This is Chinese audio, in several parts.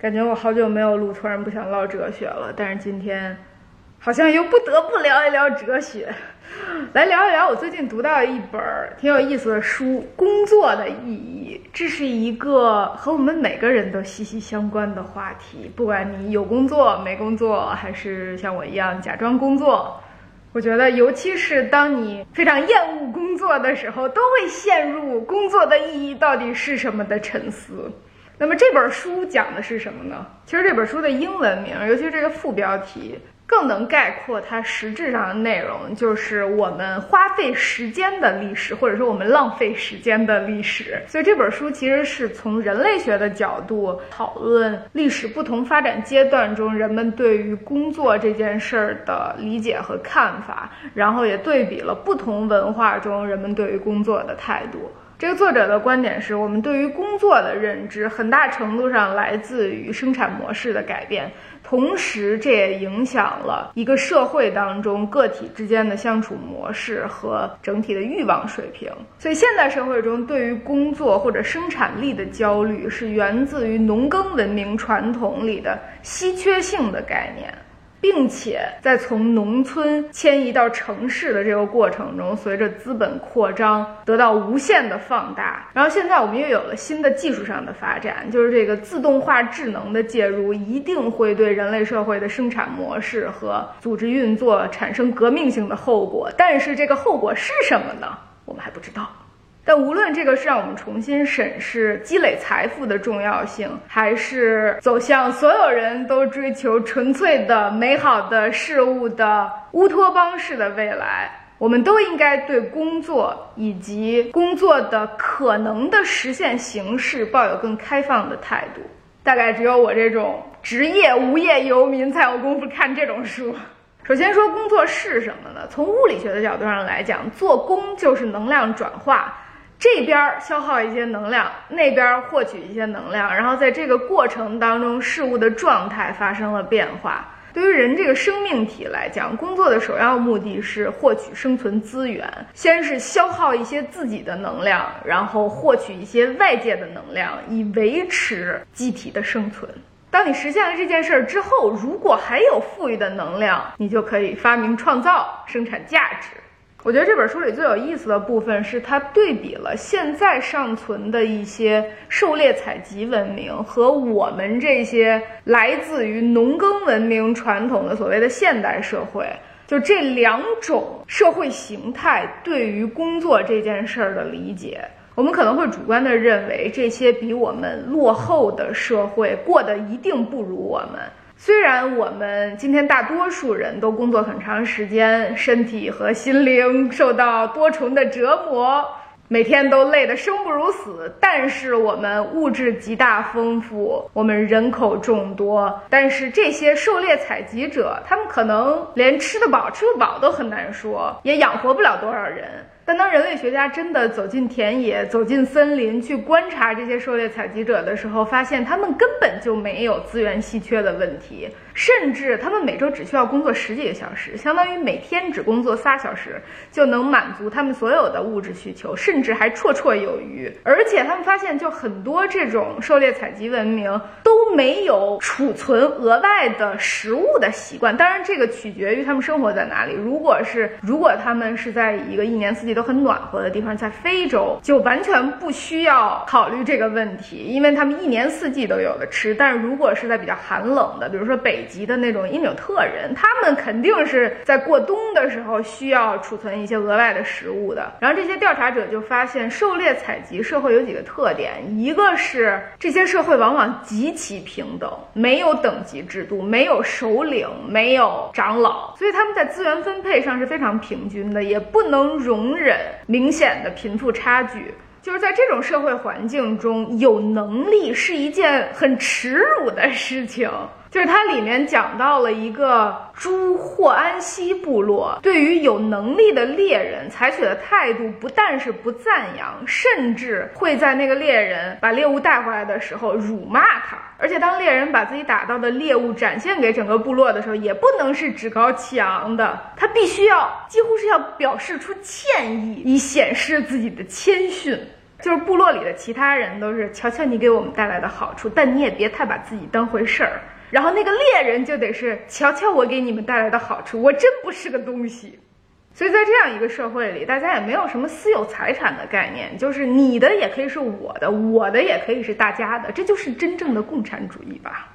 感觉我好久没有录，突然不想唠哲学了。但是今天，好像又不得不聊一聊哲学，来聊一聊我最近读到一本挺有意思的书《工作的意义》。这是一个和我们每个人都息息相关的话题，不管你有工作没工作，还是像我一样假装工作。我觉得，尤其是当你非常厌恶工作的时候，都会陷入工作的意义到底是什么的沉思。那么这本书讲的是什么呢？其实这本书的英文名，尤其是这个副标题，更能概括它实质上的内容，就是我们花费时间的历史，或者说我们浪费时间的历史。所以这本书其实是从人类学的角度讨论历史不同发展阶段中人们对于工作这件事儿的理解和看法，然后也对比了不同文化中人们对于工作的态度。这个作者的观点是我们对于工作的认知，很大程度上来自于生产模式的改变，同时这也影响了一个社会当中个体之间的相处模式和整体的欲望水平。所以，现代社会中对于工作或者生产力的焦虑，是源自于农耕文明传统里的稀缺性的概念。并且在从农村迁移到城市的这个过程中，随着资本扩张得到无限的放大。然后现在我们又有了新的技术上的发展，就是这个自动化智能的介入，一定会对人类社会的生产模式和组织运作产生革命性的后果。但是这个后果是什么呢？我们还不知道。但无论这个是让我们重新审视积累财富的重要性，还是走向所有人都追求纯粹的美好的事物的乌托邦式的未来，我们都应该对工作以及工作的可能的实现形式抱有更开放的态度。大概只有我这种职业无业游民才有功夫看这种书。首先说工作是什么呢？从物理学的角度上来讲，做工就是能量转化。这边消耗一些能量，那边获取一些能量，然后在这个过程当中，事物的状态发生了变化。对于人这个生命体来讲，工作的首要目的是获取生存资源，先是消耗一些自己的能量，然后获取一些外界的能量，以维持机体的生存。当你实现了这件事儿之后，如果还有富裕的能量，你就可以发明创造，生产价值。我觉得这本书里最有意思的部分是，它对比了现在尚存的一些狩猎采集文明和我们这些来自于农耕文明传统的所谓的现代社会，就这两种社会形态对于工作这件事儿的理解。我们可能会主观地认为，这些比我们落后的社会过得一定不如我们。虽然我们今天大多数人都工作很长时间，身体和心灵受到多重的折磨，每天都累得生不如死，但是我们物质极大丰富，我们人口众多，但是这些狩猎采集者，他们可能连吃得饱、吃不饱都很难说，也养活不了多少人。但当人类学家真的走进田野、走进森林去观察这些狩猎采集者的时候，发现他们根本就没有资源稀缺的问题，甚至他们每周只需要工作十几个小时，相当于每天只工作仨小时就能满足他们所有的物质需求，甚至还绰绰有余。而且他们发现，就很多这种狩猎采集文明都没有储存额外的食物的习惯。当然，这个取决于他们生活在哪里。如果是如果他们是在一个一年四季都很暖和的地方，在非洲就完全不需要考虑这个问题，因为他们一年四季都有的吃。但是如果是在比较寒冷的，比如说北极的那种因纽特人，他们肯定是在过冬的时候需要储存一些额外的食物的。然后这些调查者就发现，狩猎采集社会有几个特点：一个是这些社会往往极其平等，没有等级制度，没有首领，没有长老，所以他们在资源分配上是非常平均的，也不能容忍。明显的贫富差距，就是在这种社会环境中，有能力是一件很耻辱的事情。就是它里面讲到了一个朱霍安西部落对于有能力的猎人采取的态度，不但是不赞扬，甚至会在那个猎人把猎物带回来的时候辱骂他。而且当猎人把自己打到的猎物展现给整个部落的时候，也不能是趾高气昂的，他必须要几乎是要表示出歉意，以显示自己的谦逊。就是部落里的其他人都是瞧瞧你给我们带来的好处，但你也别太把自己当回事儿。然后那个猎人就得是瞧瞧我给你们带来的好处，我真不是个东西。所以在这样一个社会里，大家也没有什么私有财产的概念，就是你的也可以是我的，我的也可以是大家的，这就是真正的共产主义吧。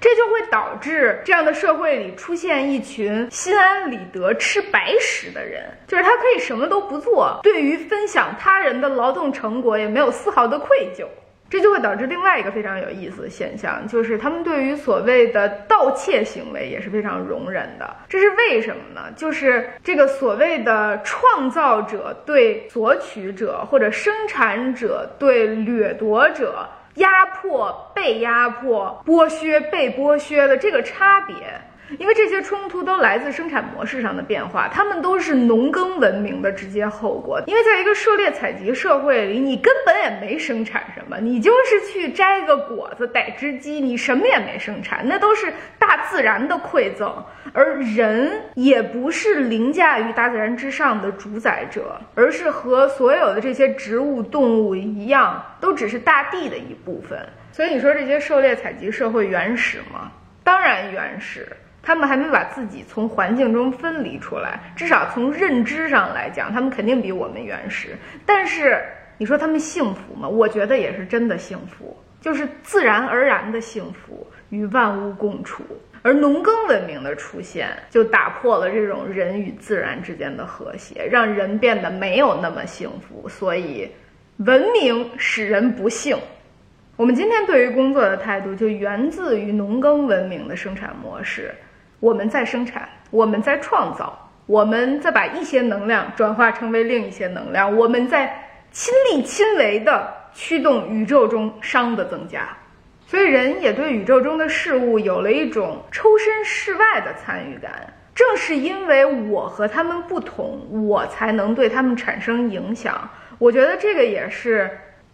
这就会导致这样的社会里出现一群心安理得吃白食的人，就是他可以什么都不做，对于分享他人的劳动成果也没有丝毫的愧疚。这就会导致另外一个非常有意思的现象，就是他们对于所谓的盗窃行为也是非常容忍的。这是为什么呢？就是这个所谓的创造者对索取者，或者生产者对掠夺者，压迫被压迫、剥削被剥削的这个差别。因为这些冲突都来自生产模式上的变化，它们都是农耕文明的直接后果。因为在一个狩猎采集社会里，你根本也没生产什么，你就是去摘个果子、逮只鸡，你什么也没生产，那都是大自然的馈赠。而人也不是凌驾于大自然之上的主宰者，而是和所有的这些植物、动物一样，都只是大地的一部分。所以你说这些狩猎采集社会原始吗？当然原始。他们还没把自己从环境中分离出来，至少从认知上来讲，他们肯定比我们原始。但是你说他们幸福吗？我觉得也是真的幸福，就是自然而然的幸福，与万物共处。而农耕文明的出现，就打破了这种人与自然之间的和谐，让人变得没有那么幸福。所以，文明使人不幸。我们今天对于工作的态度，就源自于农耕文明的生产模式。我们在生产，我们在创造，我们在把一些能量转化成为另一些能量，我们在亲力亲为的驱动宇宙中熵的增加，所以人也对宇宙中的事物有了一种抽身事外的参与感。正是因为我和他们不同，我才能对他们产生影响。我觉得这个也是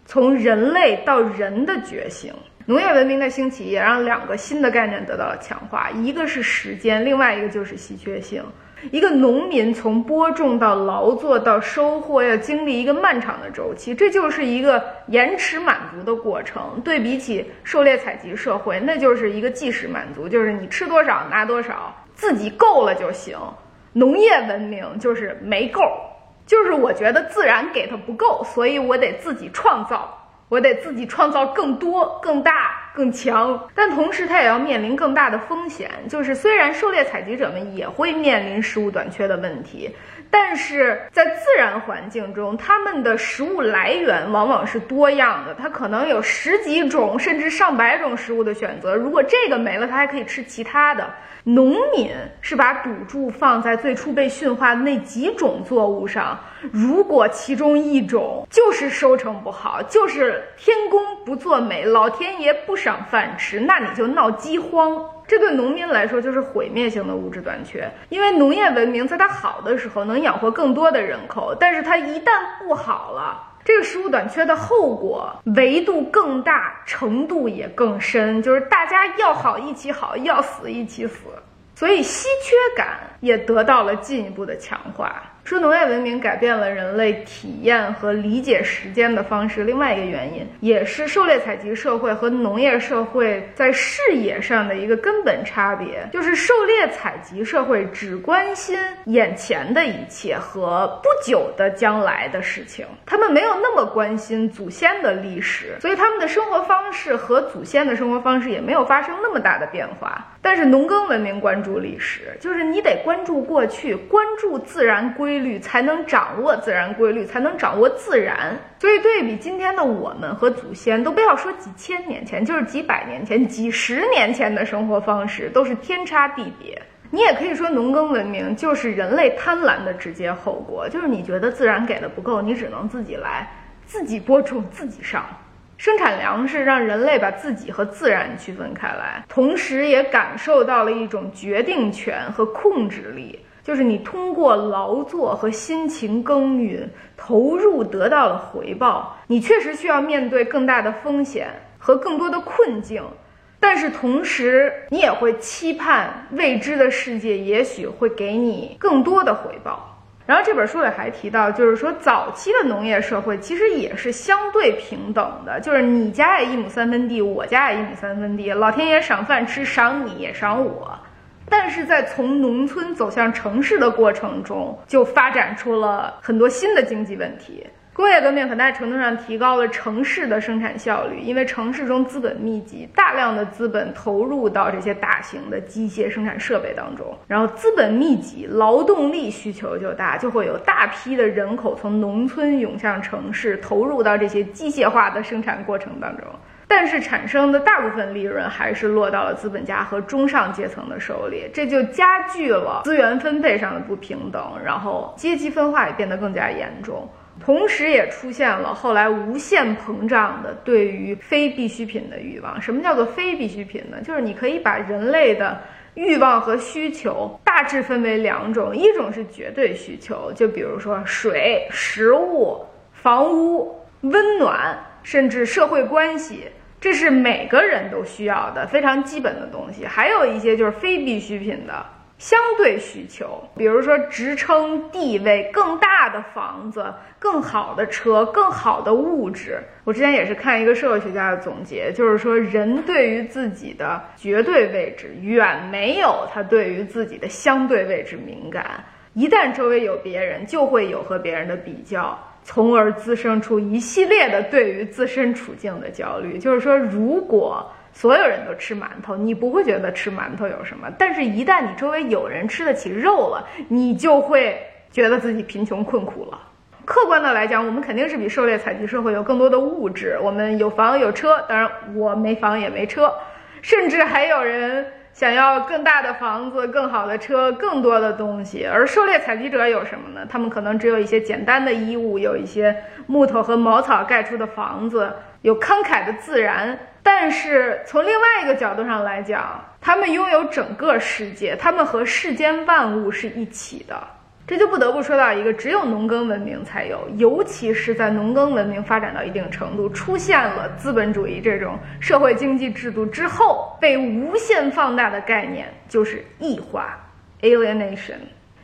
从人类到人的觉醒。农业文明的兴起也让两个新的概念得到了强化，一个是时间，另外一个就是稀缺性。一个农民从播种到劳作到收获，要经历一个漫长的周期，这就是一个延迟满足的过程。对比起狩猎采集社会，那就是一个即时满足，就是你吃多少拿多少，自己够了就行。农业文明就是没够，就是我觉得自然给它不够，所以我得自己创造。我得自己创造更多、更大、更强，但同时它也要面临更大的风险。就是虽然狩猎采集者们也会面临食物短缺的问题，但是在自然环境中，它们的食物来源往往是多样的，它可能有十几种甚至上百种食物的选择。如果这个没了，它还可以吃其他的。农民是把赌注放在最初被驯化的那几种作物上，如果其中一种就是收成不好，就是天公不作美，老天爷不赏饭吃，那你就闹饥荒。这对农民来说就是毁灭性的物质短缺，因为农业文明在它好的时候能养活更多的人口，但是它一旦不好了。这个食物短缺的后果维度更大，程度也更深，就是大家要好一起好，要死一起死，所以稀缺感也得到了进一步的强化。说农业文明改变了人类体验和理解时间的方式，另外一个原因也是狩猎采集社会和农业社会在视野上的一个根本差别，就是狩猎采集社会只关心眼前的一切和不久的将来的事情，他们没有那么关心祖先的历史，所以他们的生活方式和祖先的生活方式也没有发生那么大的变化。但是农耕文明关注历史，就是你得关注过去，关注自然规。律才能掌握自然规律，才能掌握自然。所以对比今天的我们和祖先，都不要说几千年前，就是几百年前、几十年前的生活方式，都是天差地别。你也可以说，农耕文明就是人类贪婪的直接后果，就是你觉得自然给的不够，你只能自己来，自己播种，自己上，生产粮食，让人类把自己和自然区分开来，同时也感受到了一种决定权和控制力。就是你通过劳作和辛勤耕耘投入得到了回报，你确实需要面对更大的风险和更多的困境，但是同时你也会期盼未知的世界也许会给你更多的回报。然后这本书里还提到，就是说早期的农业社会其实也是相对平等的，就是你家也一亩三分地，我家也一亩三分地，老天爷赏饭吃，赏你也赏我。但是在从农村走向城市的过程中，就发展出了很多新的经济问题。工业革命很大程度上提高了城市的生产效率，因为城市中资本密集，大量的资本投入到这些大型的机械生产设备当中，然后资本密集，劳动力需求就大，就会有大批的人口从农村涌向城市，投入到这些机械化的生产过程当中。但是产生的大部分利润还是落到了资本家和中上阶层的手里，这就加剧了资源分配上的不平等，然后阶级分化也变得更加严重。同时，也出现了后来无限膨胀的对于非必需品的欲望。什么叫做非必需品呢？就是你可以把人类的欲望和需求大致分为两种：一种是绝对需求，就比如说水、食物、房屋、温暖，甚至社会关系，这是每个人都需要的非常基本的东西。还有一些就是非必需品的。相对需求，比如说职称、地位更大的房子、更好的车、更好的物质。我之前也是看一个社会学家的总结，就是说人对于自己的绝对位置远没有他对于自己的相对位置敏感。一旦周围有别人，就会有和别人的比较，从而滋生出一系列的对于自身处境的焦虑。就是说，如果所有人都吃馒头，你不会觉得吃馒头有什么。但是，一旦你周围有人吃得起肉了，你就会觉得自己贫穷困苦了。客观的来讲，我们肯定是比狩猎采集社会有更多的物质，我们有房有车。当然，我没房也没车，甚至还有人想要更大的房子、更好的车、更多的东西。而狩猎采集者有什么呢？他们可能只有一些简单的衣物，有一些木头和茅草盖出的房子，有慷慨的自然。但是从另外一个角度上来讲，他们拥有整个世界，他们和世间万物是一起的。这就不得不说到一个只有农耕文明才有，尤其是在农耕文明发展到一定程度，出现了资本主义这种社会经济制度之后，被无限放大的概念就是异化 （alienation）。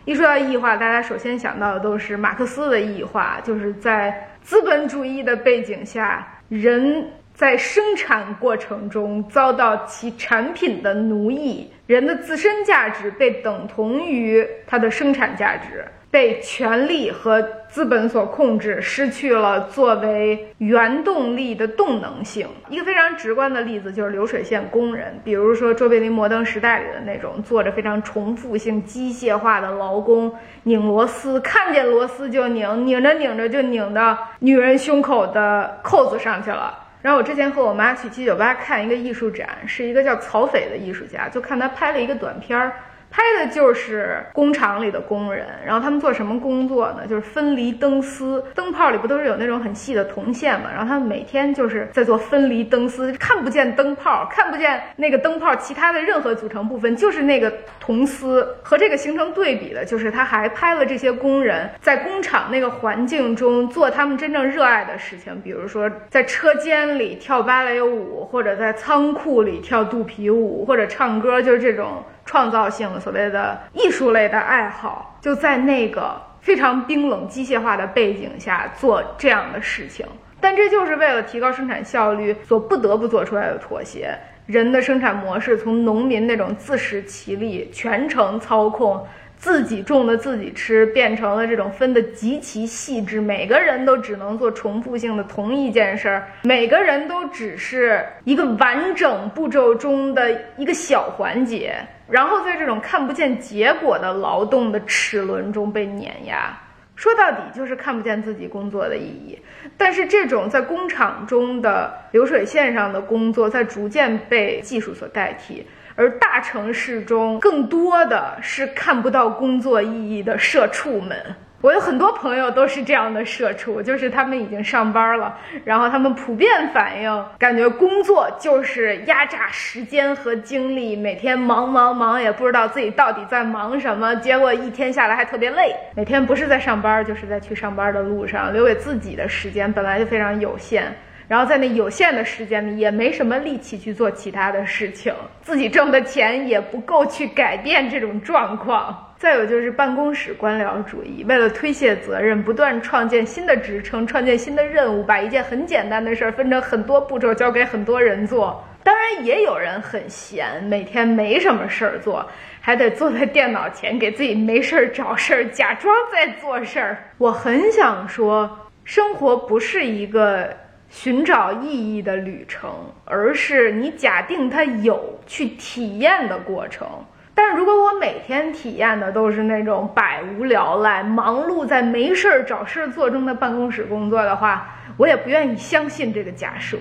一说到异化，大家首先想到的都是马克思的异化，就是在资本主义的背景下，人。在生产过程中遭到其产品的奴役，人的自身价值被等同于它的生产价值，被权力和资本所控制，失去了作为原动力的动能性。一个非常直观的例子就是流水线工人，比如说卓别林《摩登时代》里的那种做着非常重复性、机械化的劳工，拧螺丝，看见螺丝就拧，拧着拧着就拧到女人胸口的扣子上去了。然后我之前和我妈去七九八看一个艺术展，是一个叫曹斐的艺术家，就看他拍了一个短片儿。拍的就是工厂里的工人，然后他们做什么工作呢？就是分离灯丝，灯泡里不都是有那种很细的铜线嘛？然后他们每天就是在做分离灯丝，看不见灯泡，看不见那个灯泡其他的任何组成部分，就是那个铜丝。和这个形成对比的就是，他还拍了这些工人在工厂那个环境中做他们真正热爱的事情，比如说在车间里跳芭蕾舞，或者在仓库里跳肚皮舞，或者唱歌，就是这种。创造性所谓的艺术类的爱好，就在那个非常冰冷机械化的背景下做这样的事情，但这就是为了提高生产效率所不得不做出来的妥协。人的生产模式从农民那种自食其力、全程操控。自己种的自己吃，变成了这种分得极其细致，每个人都只能做重复性的同一件事儿，每个人都只是一个完整步骤中的一个小环节，然后在这种看不见结果的劳动的齿轮中被碾压。说到底就是看不见自己工作的意义。但是这种在工厂中的流水线上的工作，在逐渐被技术所代替。而大城市中更多的是看不到工作意义的社畜们。我有很多朋友都是这样的社畜，就是他们已经上班了，然后他们普遍反映，感觉工作就是压榨时间和精力，每天忙忙忙，也不知道自己到底在忙什么，结果一天下来还特别累。每天不是在上班，就是在去上班的路上，留给自己的时间本来就非常有限。然后在那有限的时间里，也没什么力气去做其他的事情，自己挣的钱也不够去改变这种状况。再有就是办公室官僚主义，为了推卸责任，不断创建新的职称，创建新的任务，把一件很简单的事儿分成很多步骤，交给很多人做。当然，也有人很闲，每天没什么事儿做，还得坐在电脑前给自己没事儿找事儿，假装在做事儿。我很想说，生活不是一个寻找意义的旅程，而是你假定它有去体验的过程。但是如果我每天体验的都是那种百无聊赖、忙碌在没事儿找事儿做中的办公室工作的话，我也不愿意相信这个假设。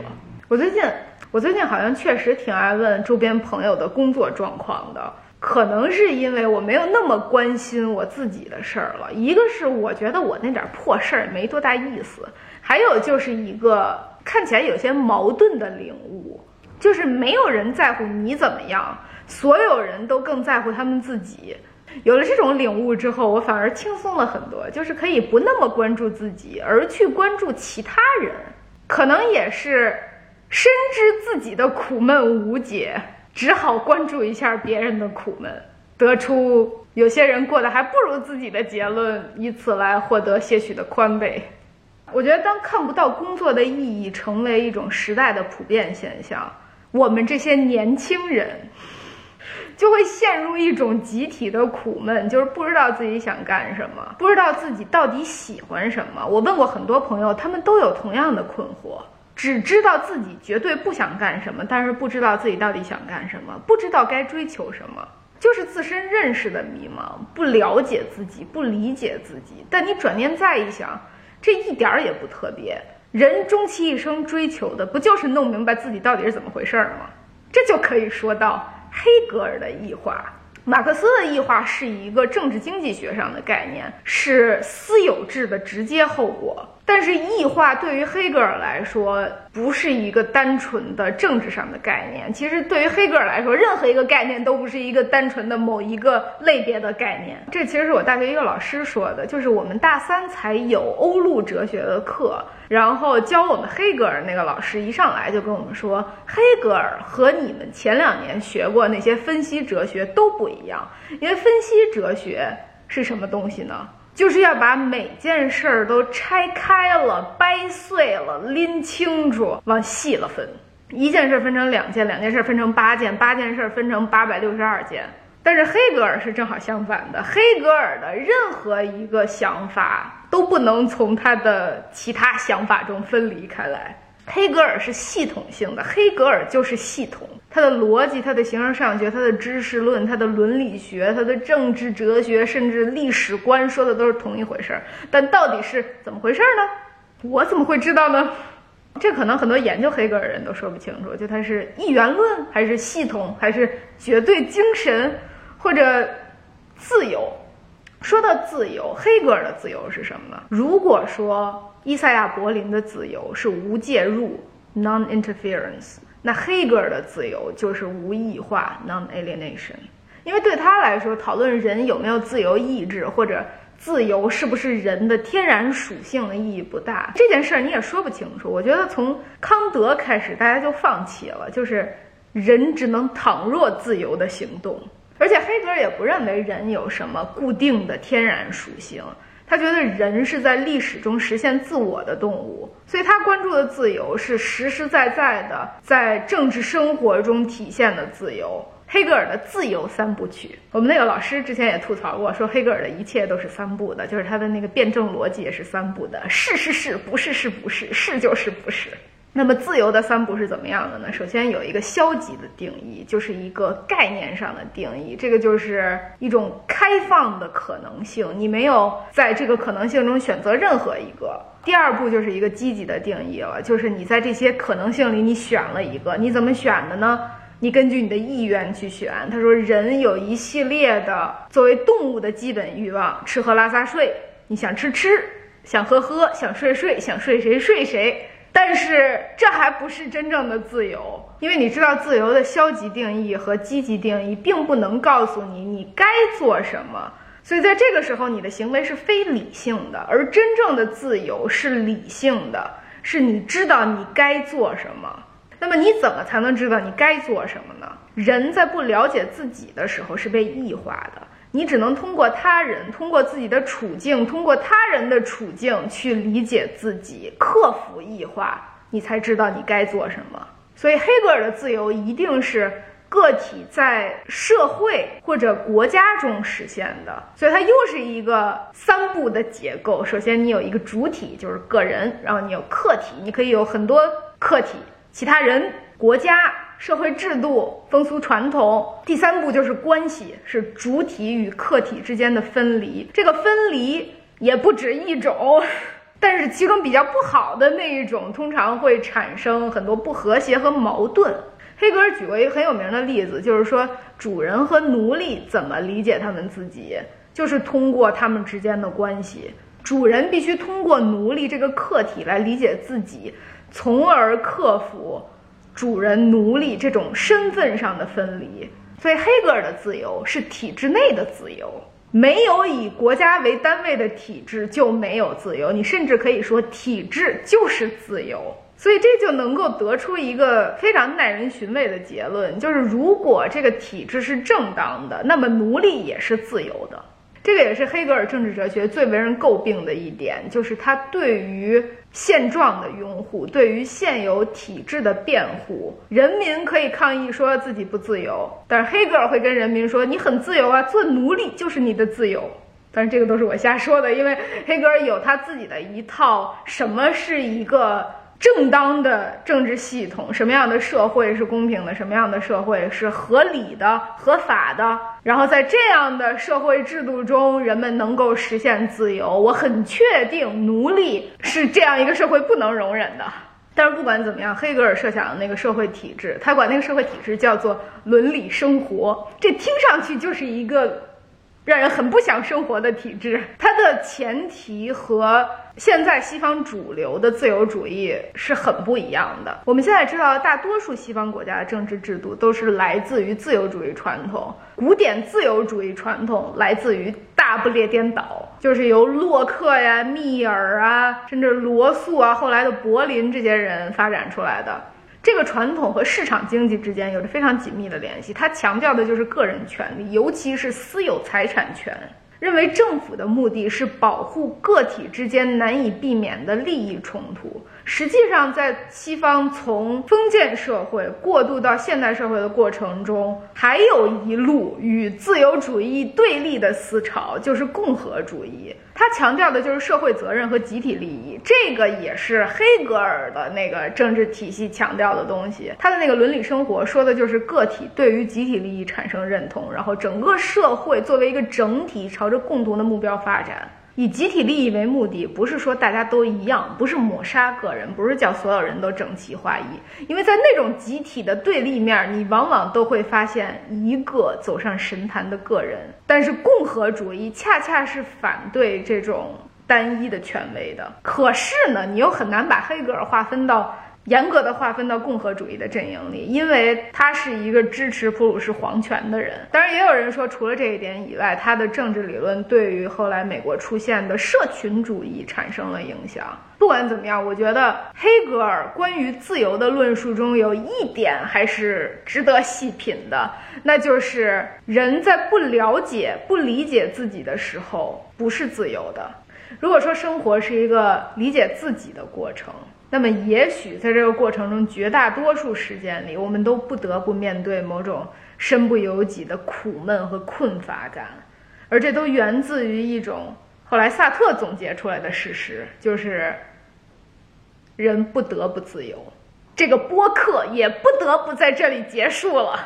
我最近，我最近好像确实挺爱问周边朋友的工作状况的，可能是因为我没有那么关心我自己的事儿了。一个是我觉得我那点破事儿没多大意思，还有就是一个看起来有些矛盾的领悟，就是没有人在乎你怎么样。所有人都更在乎他们自己，有了这种领悟之后，我反而轻松了很多，就是可以不那么关注自己，而去关注其他人。可能也是深知自己的苦闷无解，只好关注一下别人的苦闷，得出有些人过得还不如自己的结论，以此来获得些许的宽慰。我觉得，当看不到工作的意义成为一种时代的普遍现象，我们这些年轻人。就会陷入一种集体的苦闷，就是不知道自己想干什么，不知道自己到底喜欢什么。我问过很多朋友，他们都有同样的困惑，只知道自己绝对不想干什么，但是不知道自己到底想干什么，不知道该追求什么，就是自身认识的迷茫，不了解自己，不理解自己。但你转念再一想，这一点儿也不特别。人终其一生追求的，不就是弄明白自己到底是怎么回事儿吗？这就可以说到。黑格尔的异化，马克思的异化是一个政治经济学上的概念，是私有制的直接后果。但是异化对于黑格尔来说不是一个单纯的政治上的概念。其实对于黑格尔来说，任何一个概念都不是一个单纯的某一个类别的概念。这其实是我大学一个老师说的，就是我们大三才有欧陆哲学的课，然后教我们黑格尔那个老师一上来就跟我们说，黑格尔和你们前两年学过那些分析哲学都不一样，因为分析哲学是什么东西呢？就是要把每件事儿都拆开了、掰碎了、拎清楚，往细了分。一件事分成两件，两件事分成八件，八件事分成八百六十二件。但是黑格尔是正好相反的，黑格尔的任何一个想法都不能从他的其他想法中分离开来。黑格尔是系统性的，黑格尔就是系统，他的逻辑、他的形而上学、他的知识论、他的伦理学、他的政治哲学，甚至历史观，说的都是同一回事儿。但到底是怎么回事呢？我怎么会知道呢？这可能很多研究黑格尔人都说不清楚，就他是一元论，还是系统，还是绝对精神，或者自由。说到自由，黑格尔的自由是什么呢？如果说。伊赛亚·柏林的自由是无介入 （non-interference），那黑格尔的自由就是无异化 （non-alienation）。因为对他来说，讨论人有没有自由意志或者自由是不是人的天然属性的意义不大。这件事儿你也说不清楚。我觉得从康德开始，大家就放弃了，就是人只能倘若自由的行动。而且黑格尔也不认为人有什么固定的天然属性。他觉得人是在历史中实现自我的动物，所以他关注的自由是实实在在的在政治生活中体现的自由。黑格尔的自由三部曲，我们那个老师之前也吐槽过，说黑格尔的一切都是三步的，就是他的那个辩证逻辑也是三步的，是是是，不是是不是，是就是不是。那么自由的三步是怎么样的呢？首先有一个消极的定义，就是一个概念上的定义，这个就是一种开放的可能性，你没有在这个可能性中选择任何一个。第二步就是一个积极的定义了，就是你在这些可能性里你选了一个，你怎么选的呢？你根据你的意愿去选。他说人有一系列的作为动物的基本欲望，吃喝拉撒睡，你想吃吃，想喝喝，想睡睡，想睡谁睡谁。但是这还不是真正的自由，因为你知道自由的消极定义和积极定义并不能告诉你你该做什么，所以在这个时候你的行为是非理性的，而真正的自由是理性的，是你知道你该做什么。那么你怎么才能知道你该做什么呢？人在不了解自己的时候是被异化的。你只能通过他人，通过自己的处境，通过他人的处境去理解自己，克服异化，你才知道你该做什么。所以，黑格尔的自由一定是。个体在社会或者国家中实现的，所以它又是一个三步的结构。首先，你有一个主体，就是个人；然后你有客体，你可以有很多客体，其他人、国家、社会制度、风俗传统。第三步就是关系，是主体与客体之间的分离。这个分离也不止一种，但是其中比较不好的那一种，通常会产生很多不和谐和矛盾。黑格尔举过一个很有名的例子，就是说主人和奴隶怎么理解他们自己，就是通过他们之间的关系。主人必须通过奴隶这个客体来理解自己，从而克服主人奴隶这种身份上的分离。所以，黑格尔的自由是体制内的自由，没有以国家为单位的体制就没有自由。你甚至可以说，体制就是自由。所以这就能够得出一个非常耐人寻味的结论，就是如果这个体制是正当的，那么奴隶也是自由的。这个也是黑格尔政治哲学最为人诟病的一点，就是他对于现状的拥护，对于现有体制的辩护。人民可以抗议说自己不自由，但是黑格尔会跟人民说：“你很自由啊，做奴隶就是你的自由。”但是这个都是我瞎说的，因为黑格尔有他自己的一套，什么是一个。正当的政治系统，什么样的社会是公平的？什么样的社会是合理的、合法的？然后在这样的社会制度中，人们能够实现自由。我很确定，奴隶是这样一个社会不能容忍的。但是不管怎么样，黑格尔设想的那个社会体制，他管那个社会体制叫做伦理生活，这听上去就是一个。让人很不想生活的体制，它的前提和现在西方主流的自由主义是很不一样的。我们现在知道，大多数西方国家的政治制度都是来自于自由主义传统，古典自由主义传统来自于大不列颠岛，就是由洛克呀、密尔啊，甚至罗素啊，后来的柏林这些人发展出来的。这个传统和市场经济之间有着非常紧密的联系，它强调的就是个人权利，尤其是私有财产权。认为政府的目的是保护个体之间难以避免的利益冲突。实际上，在西方从封建社会过渡到现代社会的过程中，还有一路与自由主义对立的思潮，就是共和主义。它强调的就是社会责任和集体利益，这个也是黑格尔的那个政治体系强调的东西。他的那个伦理生活说的就是个体对于集体利益产生认同，然后整个社会作为一个整体朝着共同的目标发展。以集体利益为目的，不是说大家都一样，不是抹杀个人，不是叫所有人都整齐划一。因为在那种集体的对立面，你往往都会发现一个走上神坛的个人。但是共和主义恰恰是反对这种单一的权威的。可是呢，你又很难把黑格尔划分到。严格的划分到共和主义的阵营里，因为他是一个支持普鲁士皇权的人。当然，也有人说，除了这一点以外，他的政治理论对于后来美国出现的社群主义产生了影响。不管怎么样，我觉得黑格尔关于自由的论述中有一点还是值得细品的，那就是人在不了解、不理解自己的时候不是自由的。如果说生活是一个理解自己的过程。那么，也许在这个过程中，绝大多数时间里，我们都不得不面对某种身不由己的苦闷和困乏感，而这都源自于一种后来萨特总结出来的事实，就是人不得不自由。这个播客也不得不在这里结束了。